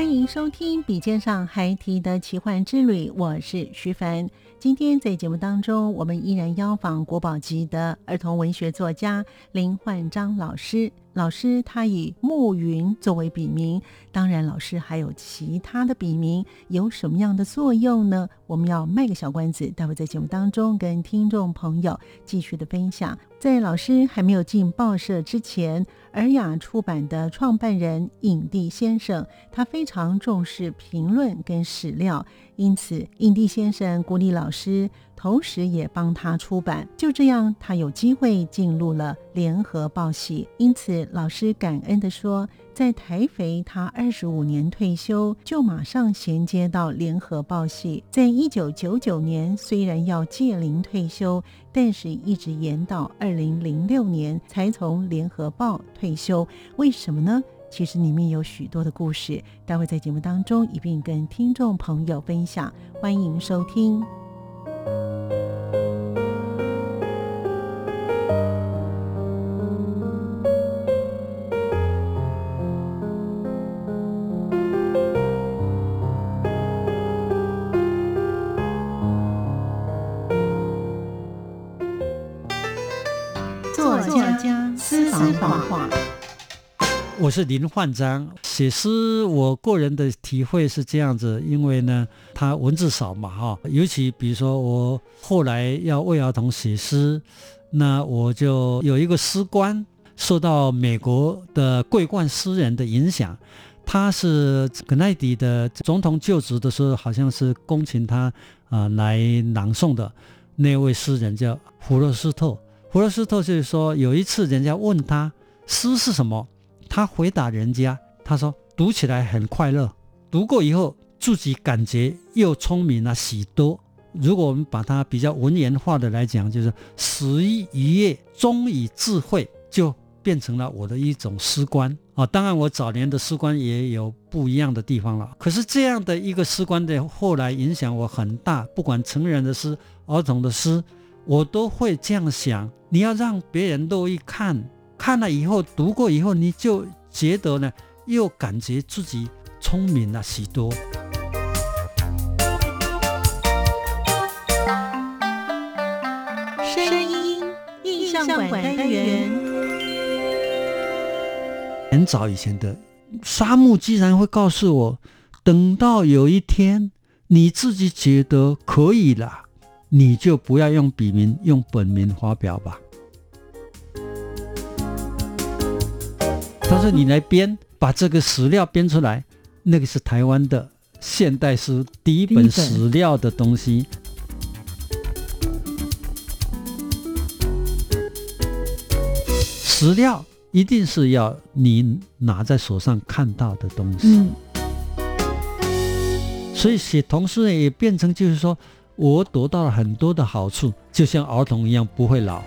欢迎收听《笔尖上还提的奇幻之旅》，我是徐凡。今天在节目当中，我们依然邀访国宝级的儿童文学作家林焕章老师。老师他以暮云作为笔名，当然老师还有其他的笔名，有什么样的作用呢？我们要卖个小关子，待会在节目当中跟听众朋友继续的分享。在老师还没有进报社之前，尔雅出版的创办人影帝先生，他非常重视评论跟史料，因此影帝先生鼓励老师。同时也帮他出版，就这样，他有机会进入了联合报系。因此，老师感恩地说，在台肥他二十五年退休，就马上衔接到联合报系。在一九九九年，虽然要届龄退休，但是一直延到二零零六年才从联合报退休。为什么呢？其实里面有许多的故事，待会在节目当中一并跟听众朋友分享。欢迎收听。作家私房话。我是林焕章，写诗，我个人的体会是这样子，因为呢，他文字少嘛，哈，尤其比如说我后来要为儿童写诗，那我就有一个诗官，受到美国的桂冠诗人的影响，他是肯奈迪的总统就职的时候，好像是恭请他啊来朗诵的那位诗人叫弗洛斯特，弗洛斯特就是说有一次人家问他诗是什么。他回答人家，他说读起来很快乐，读过以后自己感觉又聪明了许多。如果我们把它比较文言化的来讲，就是始于一夜，终以智慧，就变成了我的一种诗观啊。当然，我早年的诗观也有不一样的地方了。可是这样的一个诗观的后来影响我很大，不管成人的诗、儿童的诗，我都会这样想：你要让别人乐意看。看了以后，读过以后，你就觉得呢，又感觉自己聪明了许多。声音印象馆单元。很早以前的沙漠，居然会告诉我，等到有一天你自己觉得可以了，你就不要用笔名，用本名发表吧。他说：“你来编，把这个史料编出来。那个是台湾的现代诗第一本史料的东西。史料一定是要你拿在手上看到的东西。所以写童诗呢，也变成就是说我得到了很多的好处，就像儿童一样，不会老。”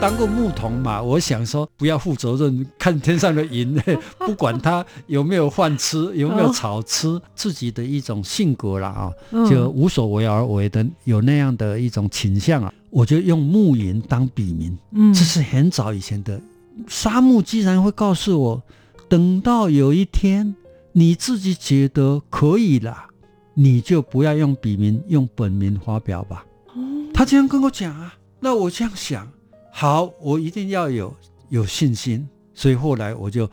当过牧童嘛，我想说不要负责任，看天上的云，不管他有没有饭吃，有没有草吃，自己的一种性格了啊，就无所为而为的，有那样的一种倾向啊，我就用牧云当笔名。嗯，这是很早以前的。沙漠既然会告诉我，等到有一天你自己觉得可以了，你就不要用笔名，用本名发表吧。他这样跟我讲啊，那我这样想。好，我一定要有有信心，所以后来我就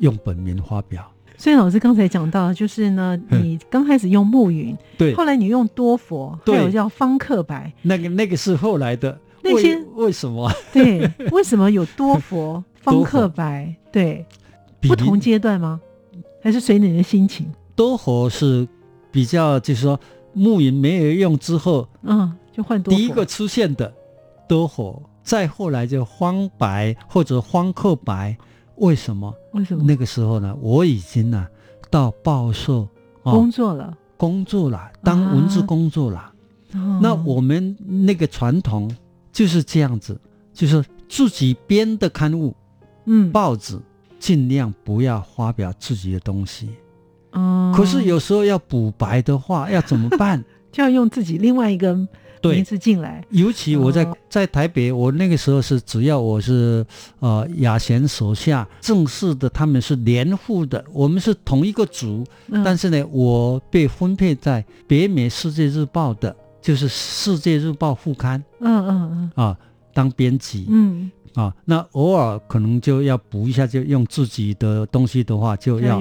用本名发表。所以老师刚才讲到，就是呢，你刚开始用暮云，对，后来你用多佛，还有叫方克白，那个那个是后来的。那些为什么？对，为什么有多佛、方克白？对，不同阶段吗？还是随你的心情？多佛是比较，就是说暮云没有用之后，嗯，就换多第一个出现的多佛，再后来就荒白或者荒刻白。为什么？为什么那个时候呢？我已经呢到报社工作了，工作了，当文字工作了。那我们那个传统就是这样子，就是自己编的刊物，嗯，报纸尽量不要发表自己的东西。哦，可是有时候要补白的话，要怎么办？就要用自己另外一个。名字进来，尤其我在在台北，我那个时候是只要我是呃雅贤手下正式的，他们是连户的，我们是同一个组，但是呢，我被分配在北美世界日报的，就是世界日报副刊，嗯嗯嗯，啊，当编辑，嗯，啊，那偶尔可能就要补一下，就用自己的东西的话，就要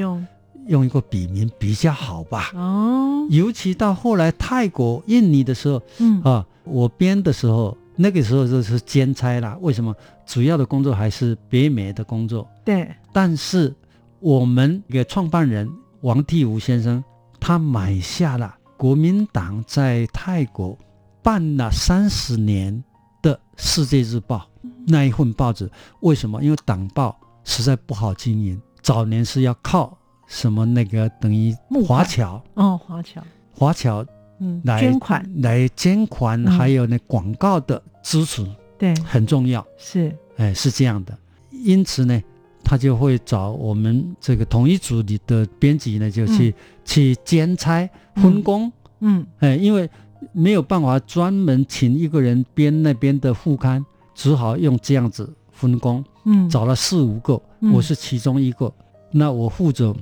用用一个笔名比较好吧，哦。尤其到后来泰国、印尼的时候，嗯啊，我编的时候，那个时候就是兼差啦。为什么？主要的工作还是北美的工作。对。但是我们的创办人王替吾先生，他买下了国民党在泰国办了三十年的《世界日报》那一份报纸。为什么？因为党报实在不好经营，早年是要靠。什么那个等于华侨。哦，华侨，华侨，嗯，来捐款，来捐款，还有那广告的支持，对，很重要，是，哎，是这样的，因此呢，他就会找我们这个同一组里的编辑呢，就去去兼差分工，嗯，哎，因为没有办法专门请一个人编那边的副刊，只好用这样子分工，嗯，找了四五个，我是其中一个，那我负责。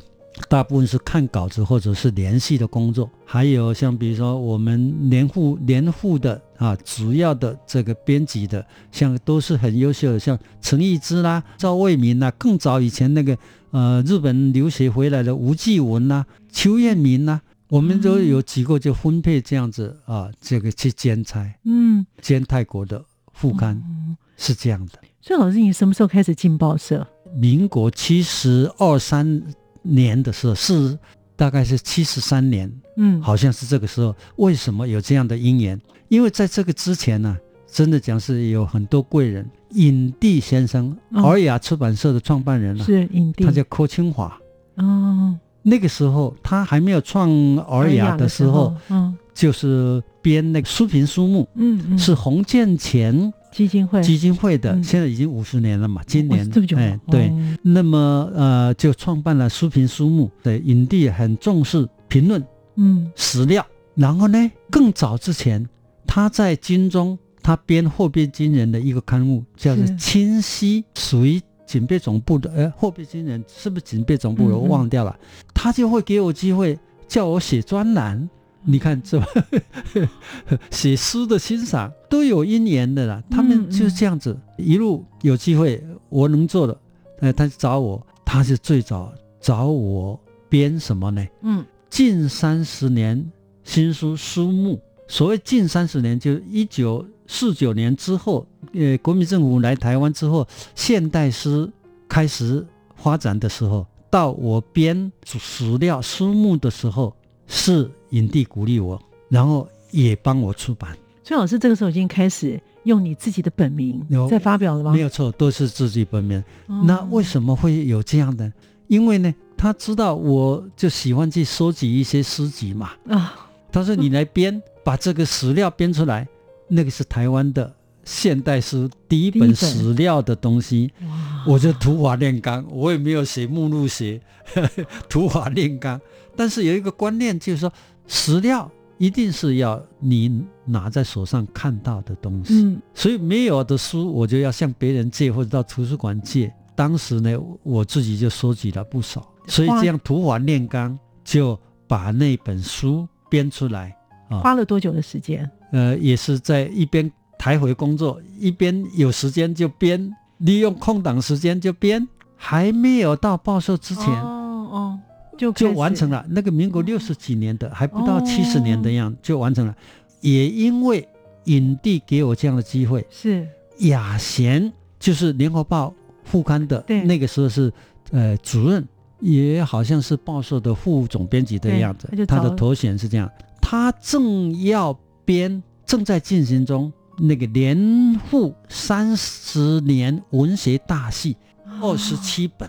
大部分是看稿子或者是联系的工作，还有像比如说我们连副连副的啊，主要的这个编辑的，像都是很优秀的，像陈义之啦、赵卫民呐，更早以前那个呃日本留学回来的吴继文呐、邱彦民呐，我们都有几个就分配这样子啊，这个去兼差，嗯，兼泰国的副刊是这样的。所以老师，你什么时候开始进报社？民国七十二三。年的时候是大概是七十三年，嗯，好像是这个时候。为什么有这样的因缘？因为在这个之前呢，真的讲是有很多贵人。影帝先生，尔雅出版社的创办人啊，是影帝，他叫柯清华。哦，那个时候他还没有创尔雅的时候，嗯，就是编那个书评书目，嗯嗯，是洪建前。基金会基金会的，现在已经五十年了嘛？今年哎，对，那么呃，就创办了书评书目。对，影帝很重视评论，嗯，史料。然后呢，更早之前，他在金中，他编《货币军人》的一个刊物，叫做《清晰》，属于警备总部的。呃，《货币军人》是不是警备总部？我忘掉了。他就会给我机会，叫我写专栏。你看，这写诗的欣赏都有因缘的啦。他们就是这样子，一路有机会，我能做的，呃，他找我，他是最早找我编什么呢？嗯，近三十年新书书目。所谓近三十年，就一九四九年之后，呃，国民政府来台湾之后，现代诗开始发展的时候，到我编史料书目的时候。是影帝鼓励我，然后也帮我出版。所以老师这个时候已经开始用你自己的本名在发表了吗？没有错，都是自己本名。那为什么会有这样的？因为呢，他知道我就喜欢去收集一些诗集嘛。啊，他说你来编，把这个史料编出来，那个是台湾的现代诗第一本史料的东西。我就土法炼钢，我也没有写目录写，土法炼钢。但是有一个观念，就是说史料一定是要你拿在手上看到的东西。嗯，所以没有的书，我就要向别人借或者到图书馆借。当时呢，我自己就收集了不少，所以这样土法炼钢，就把那本书编出来。啊，花了多久的时间？呃，也是在一边台回工作，一边有时间就编，利用空档时间就编，还没有到报社之前。就就完成了。那个民国六十几年的，还不到七十年的样子，就完成了。也因为影帝给我这样的机会，是雅贤，就是联合报副刊的，那个时候是呃主任，也好像是报社的副总编辑的样子。他的头衔是这样。他正要编，正在进行中那个连复三十年文学大戏，二十七本，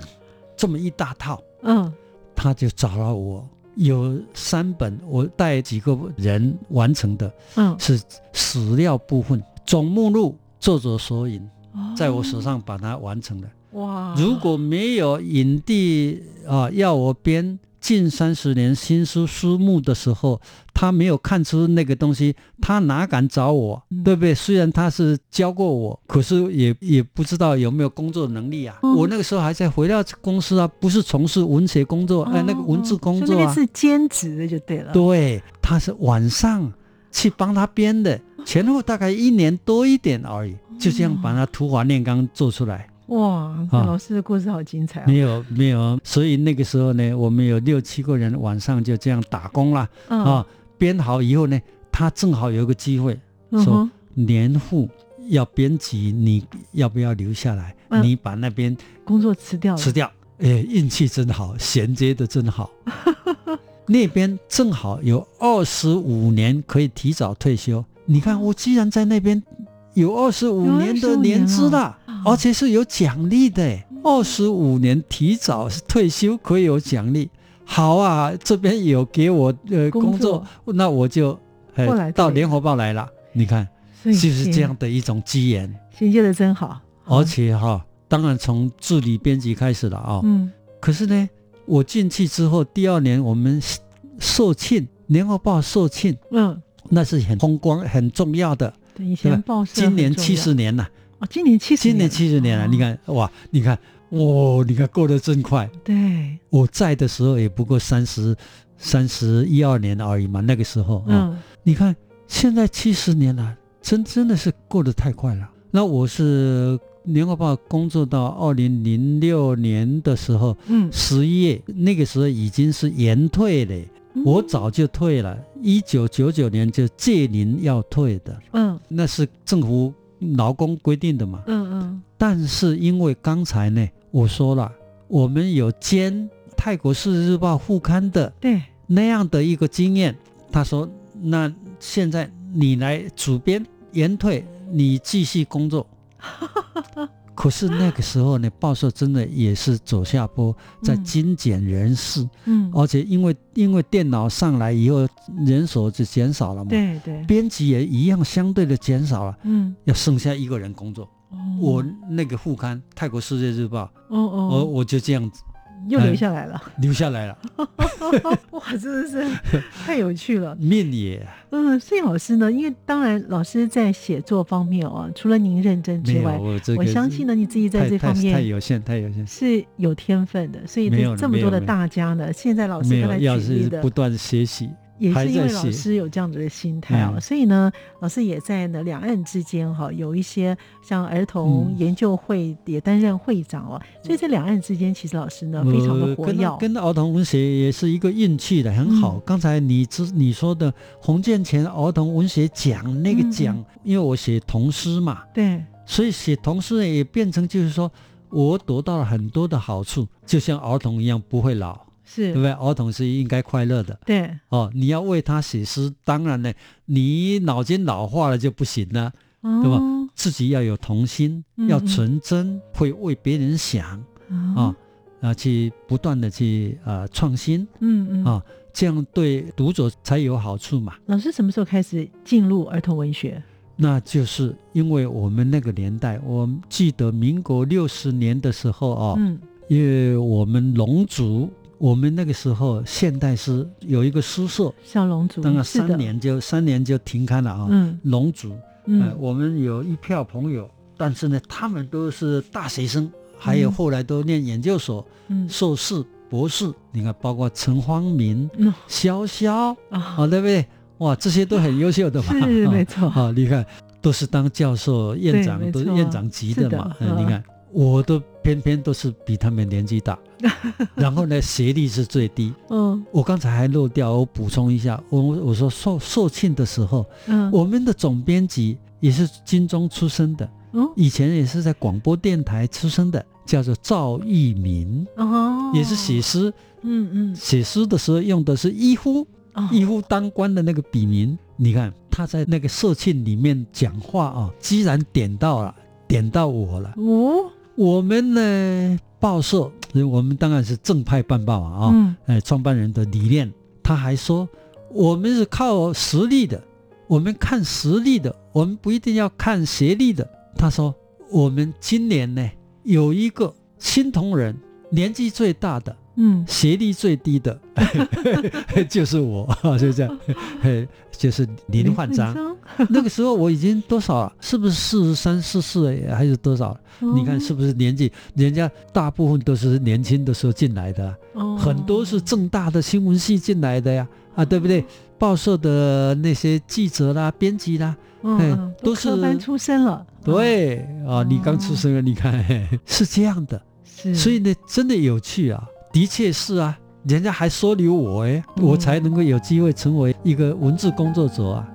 这么一大套。嗯。他就找了我，有三本，我带几个人完成的，嗯，是史料部分，总目录、作者索引，在我手上把它完成了。哇！如果没有影帝啊，要我编。近三十年新书书目的时候，他没有看出那个东西，他哪敢找我，对不对？虽然他是教过我，可是也也不知道有没有工作能力啊。我那个时候还在回到公司啊，不是从事文学工作，哎，那个文字工作啊，是兼职的就对了。对，他是晚上去帮他编的，前后大概一年多一点而已，就这样把他图华炼钢做出来。哇，老师的故事好精彩！没有没有，所以那个时候呢，我们有六七个人晚上就这样打工了啊。编好以后呢，他正好有一个机会说年复要编辑，你要不要留下来？你把那边工作辞掉，辞掉。哎，运气真好，衔接的真好。那边正好有二十五年可以提早退休。你看，我既然在那边有二十五年的年资了。而且是有奖励的，二十五年提早退休可以有奖励。好啊，这边有给我呃工作，那我就呃到联合报来了。你看，就是这样的一种机缘，衔接的真好。而且哈，当然从助理编辑开始了啊。嗯。可是呢，我进去之后，第二年我们售庆，联合报售庆，嗯，那是很风光、很重要的。对，以前报社今年七十年了。哦，今年七十，今年七十年了。你看，哇，你看，哇，你看过得真快。对，我在的时候也不过三十、三十一二年而已嘛。那个时候啊，你看现在七十年了，真真的是过得太快了。那我是联合报工作到二零零六年的时候，嗯，十一月那个时候已经是延退了。我早就退了，一九九九年就届龄要退的。嗯，那是政府。劳工规定的嘛，嗯嗯，但是因为刚才呢，我说了，我们有兼泰国市日报副刊的，对。那样的一个经验，他说，那现在你来主编延退，你继续工作。可是那个时候呢，报社真的也是走下坡，在精简人事，嗯，而且因为因为电脑上来以后，人手就减少了嘛，对对，编辑也一样相对的减少了，嗯，要剩下一个人工作，我那个副刊《泰国世界日报》，哦哦，我我就这样子。又留下来了，留下来了，哇，真的是太有趣了。面也，嗯，所以老师呢，因为当然老师在写作方面哦，除了您认真之外，我相信呢，你自己在这方面太有限，太有限，是有天分的。所以这么多的大家呢，现在老师刚才举例的，不断学习。也是因为老师有这样子的心态哦，所以呢，老师也在呢两岸之间哈，有一些像儿童研究会也担任会长哦，所以在两岸之间，其实老师呢非常的活跃。跟儿童文学也是一个运气的，很好。刚才你之你说的洪建前儿童文学奖那个奖，因为我写童诗嘛，对，所以写童诗也变成就是说我得到了很多的好处，就像儿童一样不会老。是对不对？儿童是应该快乐的。对哦，你要为他写诗，当然呢，你脑筋老化了就不行了，对吧？自己要有童心，要纯真，会为别人想啊，啊，去不断的去啊创新，嗯嗯啊，这样对读者才有好处嘛。老师什么时候开始进入儿童文学？那就是因为我们那个年代，我记得民国六十年的时候啊，嗯，因为我们龙族。我们那个时候现代诗有一个诗社，小龙族，等了三年就三年就停刊了啊。嗯，龙族，嗯，我们有一票朋友，但是呢，他们都是大学生，还有后来都念研究所、硕士、博士。你看，包括陈方明、潇潇啊，对不对？哇，这些都很优秀的嘛。是没错。好，你看，都是当教授、院长，都是院长级的嘛。嗯，你看。我都偏偏都是比他们年纪大，然后呢，学历是最低。嗯，我刚才还漏掉，我补充一下，我我说受受庆的时候，嗯，我们的总编辑也是军中出身的，嗯，以前也是在广播电台出生的，叫做赵一民，哦，也是写诗，嗯嗯，写诗的时候用的是一夫，哦。一夫当关的那个笔名。你看他在那个社庆里面讲话啊，居然点到了，点到我了。哦，我们呢，报社，我们当然是正派办报啊，啊、嗯哎，创办人的理念，他还说我们是靠实力的，我们看实力的，我们不一定要看学历的。他说我们今年呢有一个新同仁，年纪最大的，嗯，学历最低的，就是我，就这样，嘿就是林焕章。那个时候我已经多少了？是不是四十三、四四还是多少？哦你看是不是年纪？人家大部分都是年轻的时候进来的啊、哦很多是正大的新闻系进来的呀，啊，对不对？报社的那些记者啦、编辑啦，哎嗯嗯都是科班出身了，对啊，你刚出生了，你看是这样的，是，所以呢，真的有趣啊，的确是啊，人家还收留我哎，我才能够有机会成为一个文字工作者啊。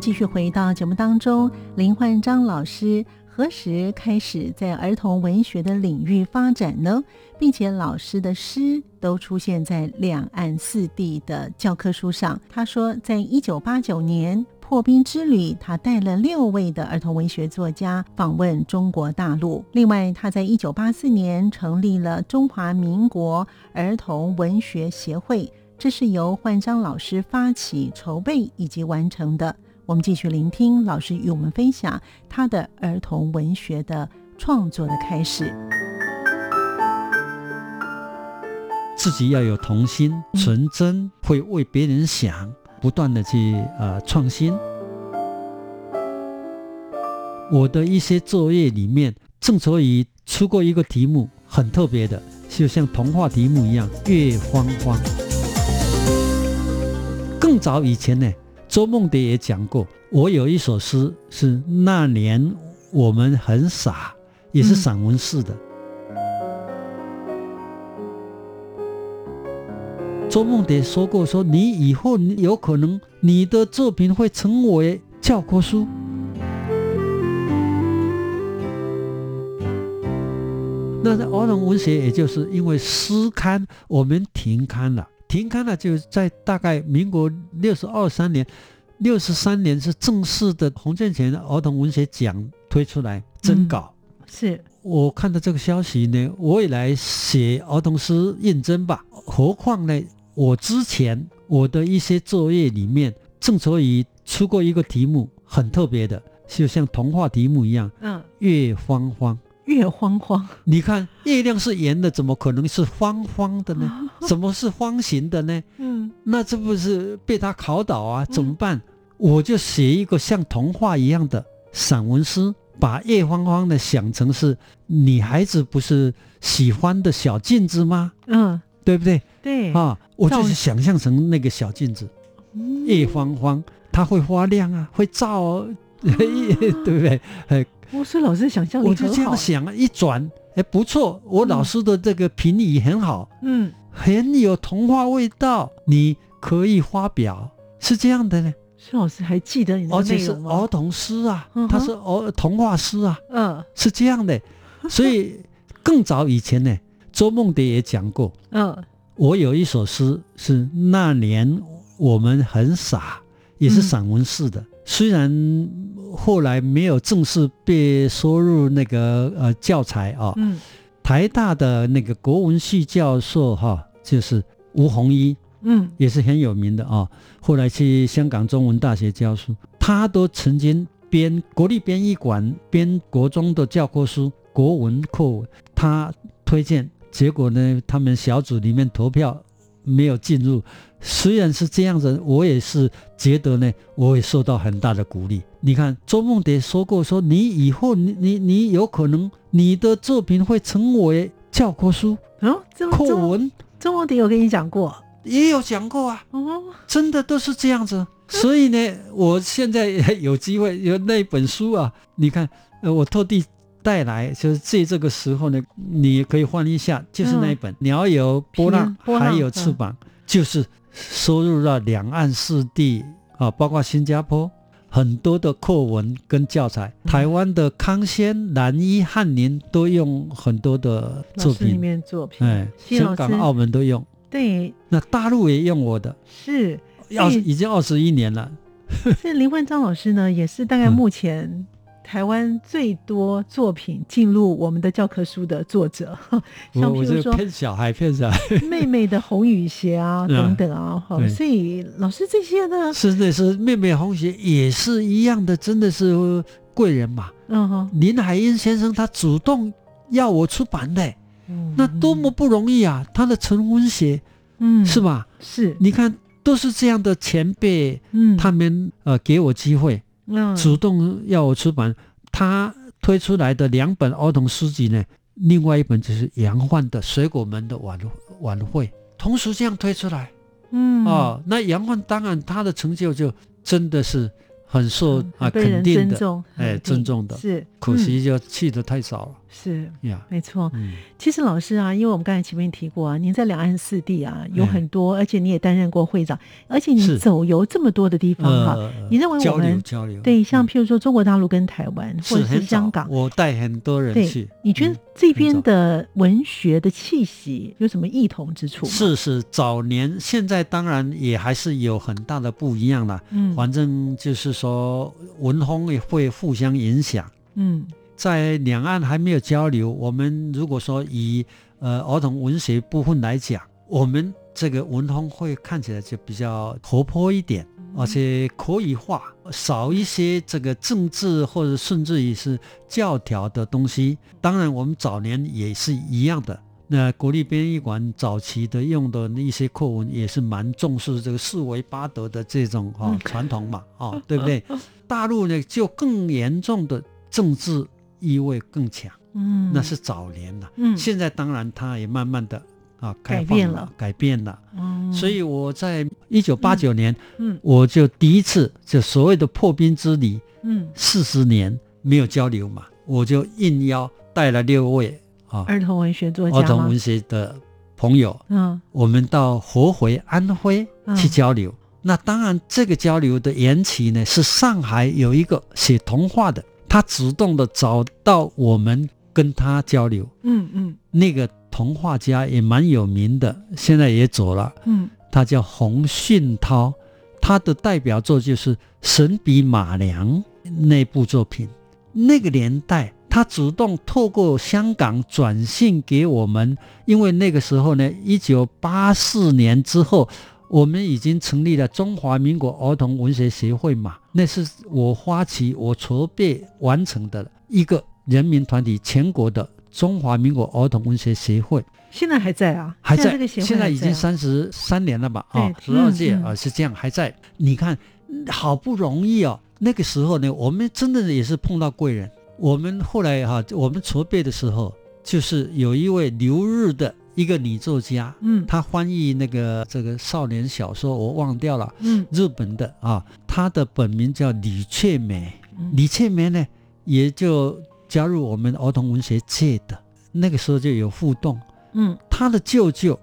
继续回到节目当中。林焕章老师何时开始在儿童文学的领域发展呢？并且老师的诗都出现在两岸四地的教科书上。他说，在一九八九年破冰之旅，他带了六位的儿童文学作家访问中国大陆。另外，他在一九八四年成立了中华民国儿童文学协会。这是由焕章老师发起、筹备以及完成的。我们继续聆听老师与我们分享他的儿童文学的创作的开始。自己要有童心、纯真，会为别人想，不断的去呃创新。我的一些作业里面，正所以出过一个题目，很特别的，就像童话题目一样，《月荒荒》。更早以前呢，周梦蝶也讲过，我有一首诗是那年我们很傻，也是散文式的。周梦蝶说过说，你以后有可能你的作品会成为教科书。那在儿童文学，也就是因为诗刊我们停刊了。停刊了，就在大概民国六十二三年、六十三年是正式的洪建全儿童文学奖推出来征稿。嗯、是我看到这个消息呢，我也来写儿童诗应征吧。何况呢，我之前我的一些作业里面，郑愁予出过一个题目，很特别的，就像童话题目一样。嗯，月荒荒。月荒荒，你看月亮是圆的，怎么可能是方方的呢？怎么是方形的呢？嗯，那这不是被他考倒啊？怎么办？嗯、我就写一个像童话一样的散文诗，把月荒荒的想成是女孩子不是喜欢的小镜子吗？嗯，对不对？对啊，我就是想象成那个小镜子，嗯、月荒荒，它会发亮啊，会照、哦，对不对？哎。我说老师想象力我就这样想啊，一转，哎，不错，我老师的这个评语很好，嗯，很有童话味道，你可以发表，是这样的呢。孙老师还记得你的而且是？儿童诗啊，嗯它是儿童话诗啊，嗯。是这样的。所以更早以前呢，周梦蝶也讲过，嗯。我有一首诗是那年我们很傻，也是散文式的，虽然后来没有正式被收入那个呃教材啊，嗯台大的那个国文系教授哈、就是吴宏一，嗯也是很有名的啊。后来去香港中文大学教书，他都曾经编国立编译馆编国中的教科书国文课文，他推荐，结果呢，他们小组里面投票没有进入。虽然是这样子，我也是觉得呢，我也受到很大的鼓励。你看，周梦蝶说过说，你以后你你你有可能你的作品会成为教科书哦，这么课文，周梦蝶有跟你讲过也有讲过啊。哦，真的都是这样子。所以呢，我现在 有机会有那本书啊，你看，呃，我特地带来，就是借这个时候呢，你可以翻一下，就是那一本《鸟有波浪还有翅膀，就是收入了两岸四地啊，包括新加坡。很多的课文跟教材，嗯。台湾的康先、蓝衣、翰林都用很多的作老师里，面作品，哎，香港、澳门都用，对，那大陆也用我的，是二十哎已经二十一年了。这林焕章老师呢，也是大概嗯。目前台湾最多作品进入我们的教科书的作者，像我我就譬如说骗小孩，骗小孩，妹妹的红雨鞋啊嗯。等等啊，所以老师这些呢，是的是妹妹红鞋也是一样的，真的是贵人嘛。嗯哼，林海音先生他主动要我出版的，嗯。那多么不容易啊！他的晨昏鞋嗯。是吧？是。你看都是这样的前辈，嗯。他们呃给我机会，嗯主动要我出版。他推出来的两本儿童诗集呢，另外一本就是杨焕的《水果门的晚晚会》，同时这样推出来。嗯哦，那杨焕当然他的成就就真的是很受嗯啊肯定的，尊重，哎尊重的是，可嗯惜就去的太少了是呀。没错。嗯，其实老师啊，因为我们刚才前面提过啊，您在两岸四地啊有哎很多，而且你也担任过会长，而且你走游这么多的地方哈。呃，你认为我交流们交流对，像嗯譬如说中国大陆跟台湾，或者是香港，我带很多人去，你觉得嗯这边的文学的气息有什么异同之处吗？，是是早年，现在当然也还是有很大的不一样了。嗯反正就是说文风也会互相影响。嗯在两岸还没有交流，我们如果说以呃儿童文学部分来讲，我们这个文风会看起来就比较活泼一点，而且可以化，少一些这个政治或者甚至于是教条的东西。当然，我们早年也是一样的。那国立编译馆早期的用的一些课文也是蛮重视这个四维八德的这种哈、嗯传统嘛，哦，对不对？大陆呢就更严重的政治意味更强，嗯，那是早年了。嗯。现在当然它也慢慢的啊改变了，改变了。嗯所以我在一九八九年，嗯。我就第一次就所谓的破冰之旅，嗯。四十年没有交流嘛，我就应邀带了六位啊儿童文学作家吗？儿童文学的朋友，嗯。我们到合肥、安徽嗯。去交流。那当然，这个交流的缘起呢，是上海有一个写童话的，他主动的找到我们跟他交流。嗯嗯那个童话家也蛮有名的，现在也走了，嗯他叫洪训涛，他的代表作就是《神笔马良》那部作品。那个年代，他主动透过香港转信给我们，因为那个时候呢，一九八四年之后，我们已经成立了中华民国儿童文学协会嘛，那是我发起、我筹备完成的一个人民团体，全国的中华民国儿童文学协会。现在还在啊，还在，现在已经三十三年了吧？啊，十二届啊，是这样还在。你看，好不容易哦，那个时候呢，我们真的也是碰到贵人。我们后来哈、我们筹备的时候，就是有一位留日的一个女作家，嗯她翻译那个这个少年小说，我忘掉了，嗯日本的啊，她的本名叫李雀梅。嗯李雀梅呢，也就加入我们儿童文学界的，那个时候就有互动。嗯她的舅舅，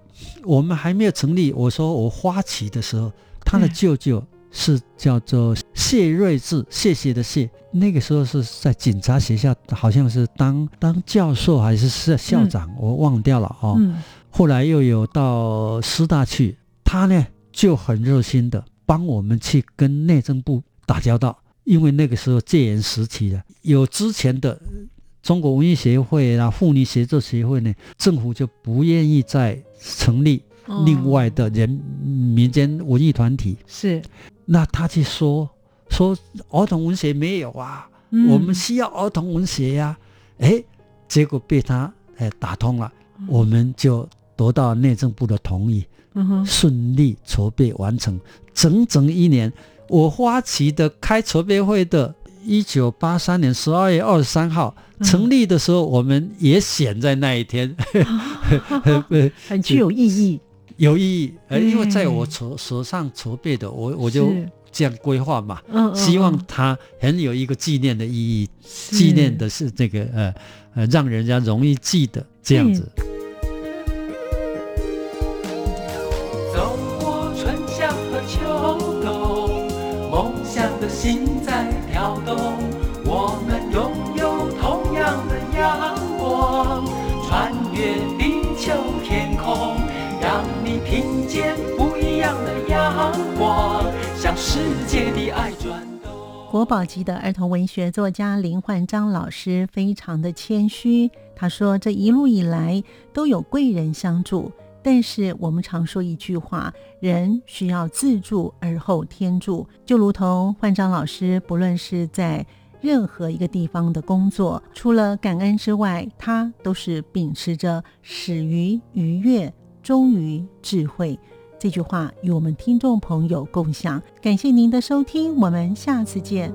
我们还没有成立。我说我发起的时候，她的嗯舅舅是叫做谢瑞智，谢谢的谢。那个时候是在警察学校，好像是当当教授还是是校长，我忘掉了哦。嗯后来又有到师大去，他呢就很热心的帮我们去跟内政部打交道。因为那个时候戒严时期的，有之前的中国文艺协会啊、妇女协作协会呢，政府就不愿意再成立另外的人民间文艺团体。是，那他去说说儿童文学没有啊，我们需要儿童文学呀，哎，结果被他哎打通了，我们就得到内政部的同意，顺利筹备完成，整整一年。我发起的开筹备会的，一九八三年十二月二十三号成立的时候，我们也选在那一天，很具有意义，有意义。呃，因为在我手手上筹备的，我我就这样规划嘛，希望它很有一个纪念的意义，纪念的是这个呃呃，让人家容易记得这样子。心在跳动，光，向世界的爱转。国宝级的儿童文学作家林焕章老师非常的谦虚，他说：“这一路以来都有贵人相助。”但是我们常说一句话，人需要自助而后天助。就如同焕章老师，不论是在任何一个地方的工作，除了感恩之外，他都是秉持着始于愉悦，终于智慧。这句话与我们听众朋友共享。感谢您的收听，我们下次见。